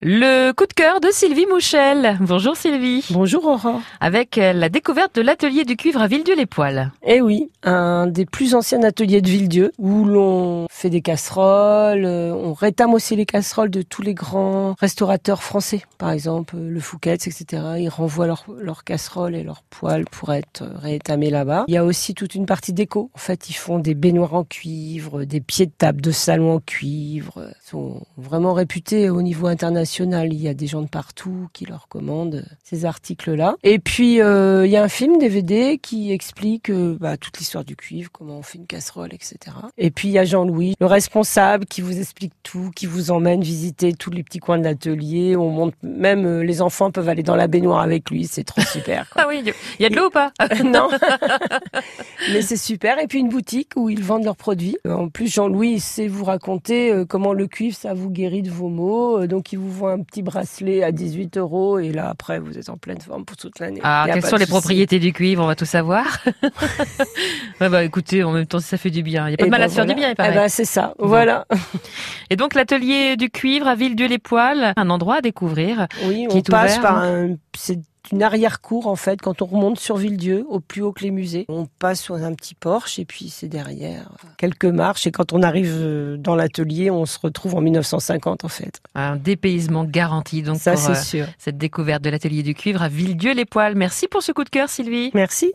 Le coup de cœur de Sylvie Mouchel. Bonjour Sylvie. Bonjour Aurore. Avec euh, la découverte de l'atelier du cuivre à Villedieu-les-Poils. Eh oui, un des plus anciens ateliers de Villedieu où l'on fait des casseroles, euh, on rétame aussi les casseroles de tous les grands restaurateurs français. Par exemple, euh, le Fouquet's, etc. Ils renvoient leurs casseroles et leurs poêles pour être rétamés là-bas. Il y a aussi toute une partie déco. En fait, ils font des baignoires en cuivre, des pieds de table de salon en cuivre. Ils sont vraiment réputés au niveau international il y a des gens de partout qui leur commandent ces articles-là. Et puis, euh, il y a un film DVD qui explique euh, bah, toute l'histoire du cuivre, comment on fait une casserole, etc. Et puis, il y a Jean-Louis, le responsable, qui vous explique tout, qui vous emmène visiter tous les petits coins de l'atelier. On monte, même euh, les enfants peuvent aller dans la baignoire avec lui. C'est trop super. ah oui, il y a de l'eau ou pas? Non. Mais c'est super. Et puis, une boutique où ils vendent leurs produits. En plus, Jean-Louis sait vous raconter comment le cuivre, ça vous guérit de vos maux. Donc, il vous un petit bracelet à 18 euros et là après vous êtes en pleine forme pour toute l'année. Ah, quelles sont les propriétés du cuivre? On va tout savoir. ouais, bah écoutez, en même temps ça fait du bien. Il a pas de mal à se faire du bien, il paraît. Eh ben, c'est ça, voilà. Et donc l'atelier du cuivre à Villedieu-les-Poils, un endroit à découvrir. Oui, on passe par un, une arrière-cour en fait quand on remonte sur Villedieu au plus haut que les musées. On passe sur un petit porche et puis c'est derrière quelques marches et quand on arrive euh, dans l'atelier, on se retrouve en 1950 en fait. Un dépaysement garanti donc Ça euh, sûr. cette découverte de l'atelier du cuivre à Villedieu les Poils. Merci pour ce coup de cœur Sylvie. Merci.